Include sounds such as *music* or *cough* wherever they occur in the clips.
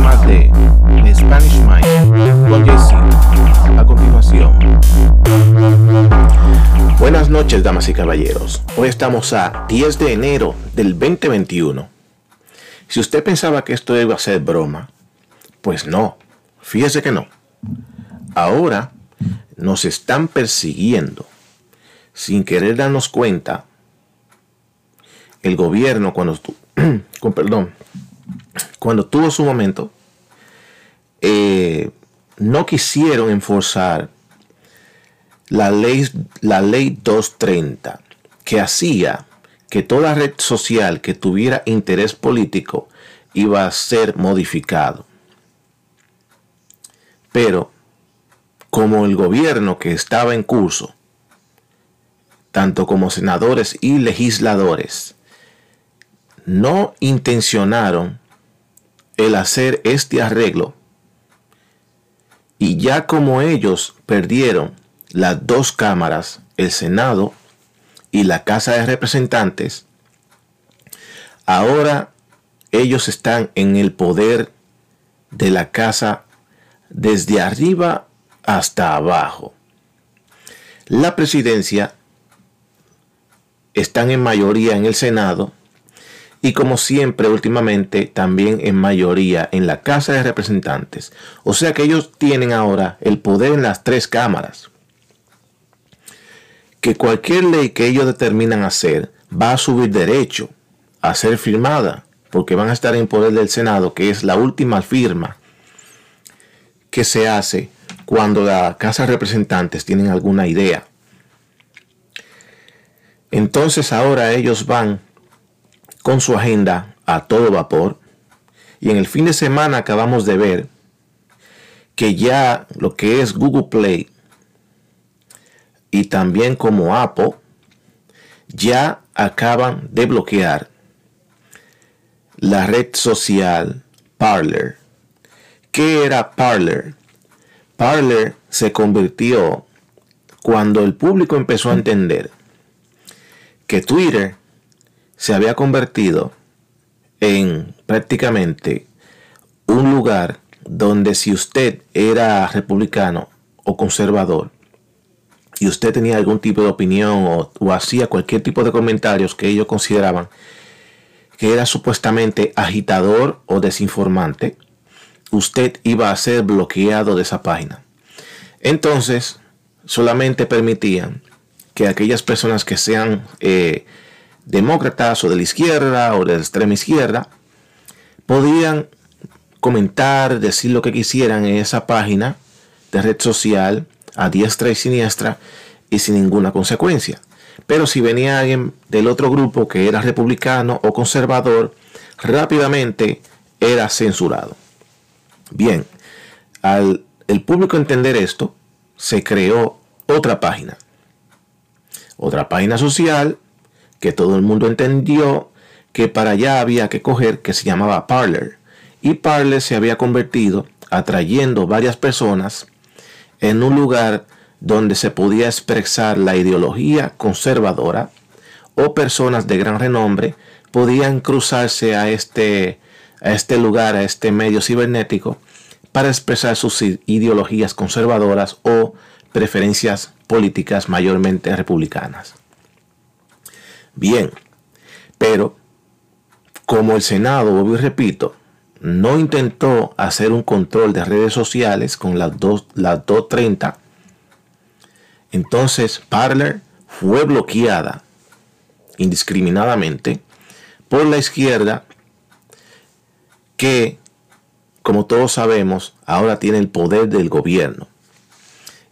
más de Spanish Mind con. A continuación. Buenas noches, damas y caballeros. Hoy estamos a 10 de enero del 2021. Si usted pensaba que esto iba a ser broma, pues no, fíjese que no. Ahora nos están persiguiendo. Sin querer darnos cuenta, el gobierno cuando, *clears throat* con perdón, cuando tuvo su momento, eh, no quisieron enforzar la ley, la ley 230, que hacía que toda red social que tuviera interés político iba a ser modificado. Pero como el gobierno que estaba en curso, tanto como senadores y legisladores, no intencionaron el hacer este arreglo, y ya como ellos perdieron las dos cámaras, el Senado y la Casa de Representantes, ahora ellos están en el poder de la casa desde arriba hasta abajo. La presidencia están en mayoría en el Senado y como siempre últimamente también en mayoría en la Casa de Representantes. O sea que ellos tienen ahora el poder en las tres cámaras. Que cualquier ley que ellos determinan hacer va a subir derecho a ser firmada, porque van a estar en poder del Senado, que es la última firma que se hace cuando la Casa de Representantes tienen alguna idea. Entonces ahora ellos van con su agenda a todo vapor. Y en el fin de semana acabamos de ver que ya lo que es Google Play y también como Apple ya acaban de bloquear la red social Parler. ¿Qué era Parler? Parler se convirtió cuando el público empezó a entender que Twitter se había convertido en prácticamente un lugar donde si usted era republicano o conservador y usted tenía algún tipo de opinión o, hacía cualquier tipo de comentarios que ellos consideraban que era supuestamente agitador o desinformante, usted iba a ser bloqueado de esa página. Entonces, solamente permitían que aquellas personas que sean eh, demócratas o de la izquierda o de la extrema izquierda podían comentar, decir lo que quisieran en esa página de red social a diestra y siniestra y sin ninguna consecuencia. Pero si venía alguien del otro grupo que era republicano o conservador, rápidamente era censurado. Bien, al el público entender esto, se creó otra página. Otra página social que todo el mundo entendió que para allá había que coger, que se llamaba Parler. Y Parler se había convertido, atrayendo varias personas, en un lugar donde se podía expresar la ideología conservadora o personas de gran renombre podían cruzarse a este, a este lugar, a este medio cibernético, para expresar sus ideologías conservadoras o preferencias políticas mayormente republicanas. Bien, pero como el Senado, vuelvo y repito, no intentó hacer un control de redes sociales con las, dos, las 230, entonces Parler fue bloqueada indiscriminadamente por la izquierda que, como todos sabemos, ahora tiene el poder del gobierno.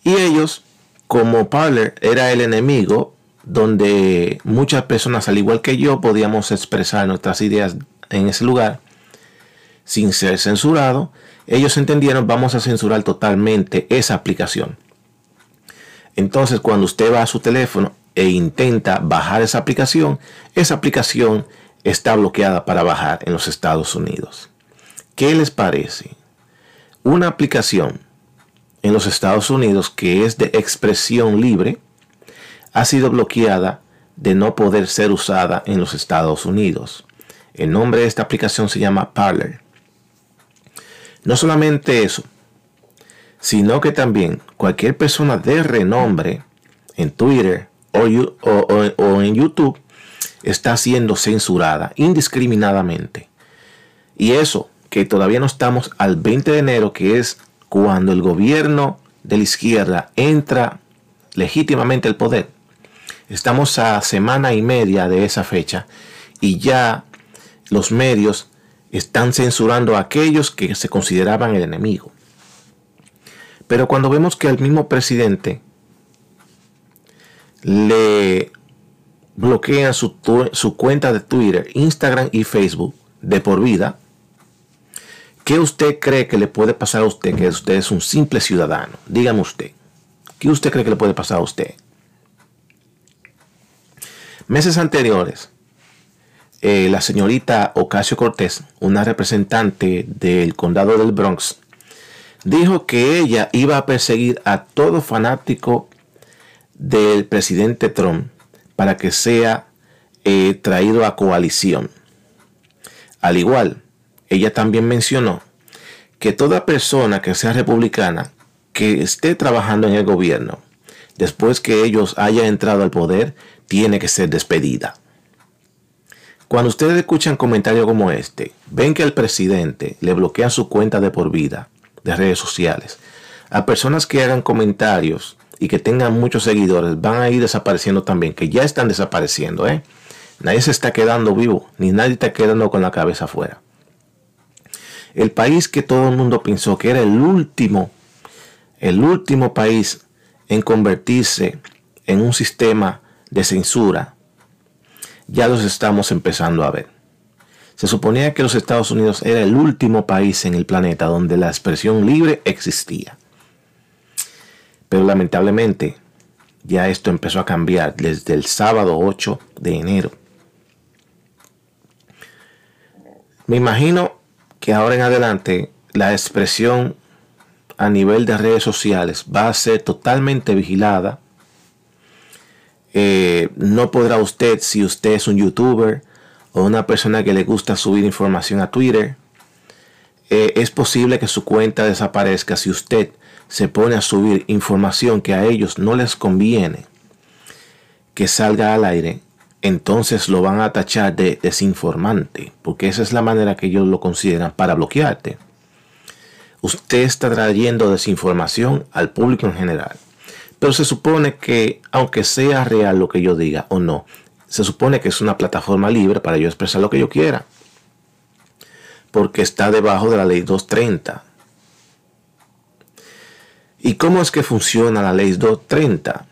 Y ellos, como Parler era el enemigo donde muchas personas, al igual que yo, podíamos expresar nuestras ideas en ese lugar sin ser censurado, ellos entendieron vamos a censurar totalmente esa aplicación. Entonces, cuando usted va a su teléfono e intenta bajar esa aplicación, esa aplicación está bloqueada para bajar en los Estados Unidos. ¿Qué les parece? Una aplicación en los Estados Unidos que es de expresión libre, ha sido bloqueada de no poder ser usada en los Estados Unidos. El nombre de esta aplicación se llama Parler. No solamente eso, sino que también cualquier persona de renombre en Twitter o, en YouTube está siendo censurada indiscriminadamente. Y eso, que todavía no estamos al 20 de enero, que es cuando el gobierno de la izquierda entra legítimamente al poder. Estamos a semana y media de esa fecha y ya los medios están censurando a aquellos que se consideraban el enemigo. Pero cuando vemos que al mismo presidente le bloquean su, su, cuenta de Twitter, Instagram y Facebook de por vida, ¿qué usted cree que le puede pasar a usted que usted es un simple ciudadano? Dígame usted. ¿Qué usted cree que le puede pasar a usted? Meses anteriores, eh, la señorita Ocasio Cortés, una representante del condado del Bronx, dijo que ella iba a perseguir a todo fanático del presidente Trump para que sea eh, traído a coalición. Al igual, ella también mencionó que toda persona que sea republicana que esté trabajando en el gobierno después que ellos hayan entrado al poder tiene que ser despedida. Cuando ustedes escuchan comentarios como este, ven que el presidente le bloquea su cuenta de por vida de redes sociales a personas que hagan comentarios y que tengan muchos seguidores van a ir desapareciendo también, que ya están desapareciendo, ¿eh? Nadie se está quedando vivo, ni nadie está quedando con la cabeza afuera. El país que todo el mundo pensó que era el último, el último país en convertirse en un sistema de censura, ya los estamos empezando a ver. Se suponía que los Estados Unidos era el último país en el planeta donde la expresión libre existía. Pero lamentablemente ya esto empezó a cambiar desde el sábado 8 de enero. Me imagino que ahora en adelante la expresión a nivel de redes sociales va a ser totalmente vigilada. Eh, no podrá usted, si usted es un youtuber o una persona que le gusta subir información a Twitter, eh, es posible que su cuenta desaparezca si usted se pone a subir información que a ellos no les conviene que salga al aire, entonces lo van a tachar de desinformante, porque esa es la manera que ellos lo consideran para bloquearte. Usted está trayendo desinformación al público en general. Pero se supone que, aunque sea real lo que yo diga o no, se supone que es una plataforma libre para yo expresar lo que yo quiera. Porque está debajo de la ley 230. ¿Y cómo es que funciona la ley 230?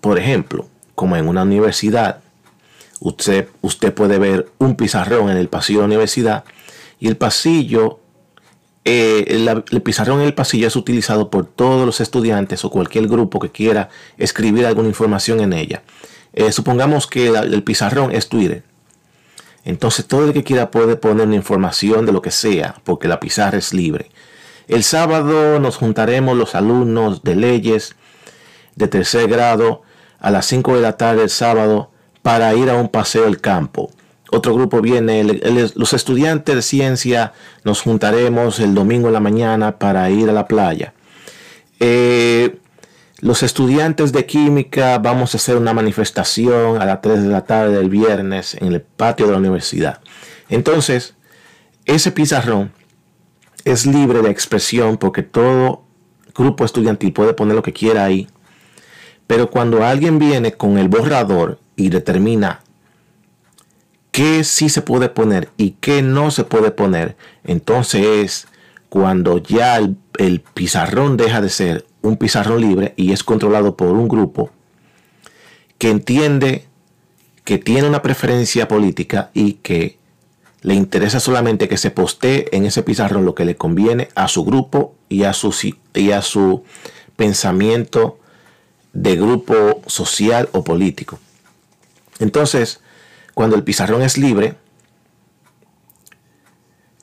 Por ejemplo, como en una universidad, usted, usted puede ver un pizarrón en el pasillo de la universidad y el pasillo, eh, el, pizarrón en el pasillo es utilizado por todos los estudiantes o cualquier grupo que quiera escribir alguna información en ella. Eh, supongamos que el pizarrón es Twitter. Entonces todo el que quiera puede poner información de lo que sea, porque la pizarra es libre. El sábado nos juntaremos los alumnos de leyes de tercer grado a las 5 de la tarde el sábado para ir a un paseo al campo. Otro grupo viene, los estudiantes de ciencia nos juntaremos el domingo en la mañana para ir a la playa. Eh, los estudiantes de química vamos a hacer una manifestación a las 3 de la tarde del viernes en el patio de la universidad. Entonces, ese pizarrón es libre de expresión porque todo grupo estudiantil puede poner lo que quiera ahí. Pero cuando alguien viene con el borrador y determina qué sí se puede poner y qué no se puede poner, entonces es cuando ya el, el pizarrón deja de ser un pizarrón libre y es controlado por un grupo que entiende que tiene una preferencia política y que le interesa solamente que se postee en ese pizarrón lo que le conviene a su grupo y a su, y a su pensamiento de grupo social o político. Entonces, cuando el pizarrón es libre,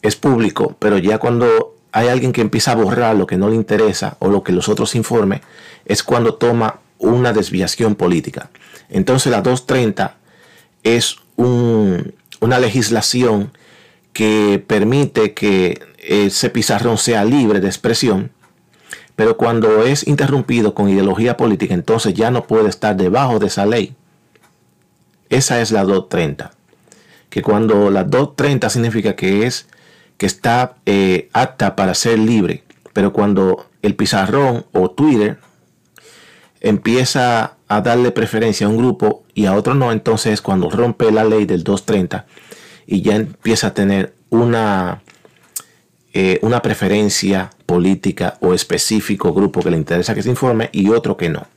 es público, pero ya cuando hay alguien que empieza a borrar lo que no le interesa o lo que los otros informen, es cuando toma una desviación política. Entonces la 230 es un, una legislación que permite que ese pizarrón sea libre de expresión, pero cuando es interrumpido con ideología política, entonces ya no puede estar debajo de esa ley. Esa es la 230. Que cuando la 230 significa que es que está eh, apta para ser libre, pero cuando el pizarrón o Twitter empieza a darle preferencia a un grupo y a otro no, entonces es cuando rompe la ley del 230 y ya empieza a tener una, eh, una preferencia política o específico grupo que le interesa que se informe y otro que no.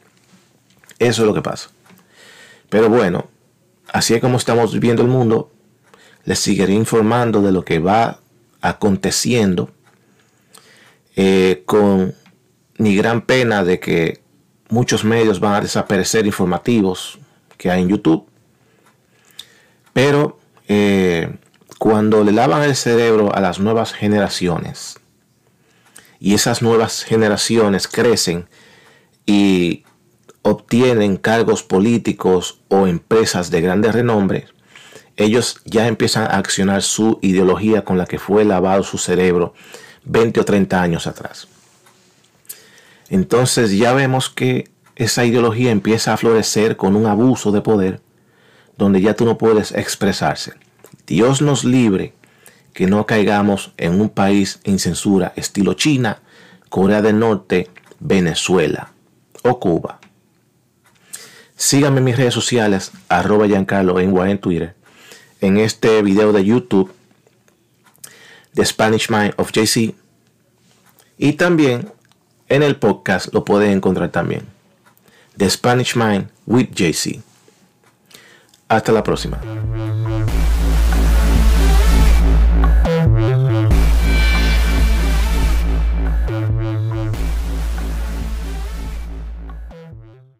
Eso es lo que pasa. Pero bueno, así es como estamos viviendo el mundo. Les seguiré informando de lo que va aconteciendo eh, con mi gran pena de que muchos medios van a desaparecer informativos que hay en YouTube. Pero eh, cuando le lavan el cerebro a las nuevas generaciones y esas nuevas generaciones crecen y obtienen cargos políticos o empresas de grande renombre, ellos ya empiezan a accionar su ideología con la que fue lavado su cerebro 20 o 30 años atrás. Entonces ya vemos que esa ideología empieza a florecer con un abuso de poder donde ya tú no puedes expresarse. Dios nos libre que no caigamos en un país en censura estilo China, Corea del Norte, Venezuela o Cuba. Síganme en mis redes sociales, arroba Giancarlo en Twitter, en este video de YouTube The Spanish Mind of JC. Y también en el podcast lo pueden encontrar también. The Spanish Mind with JC. Hasta la próxima.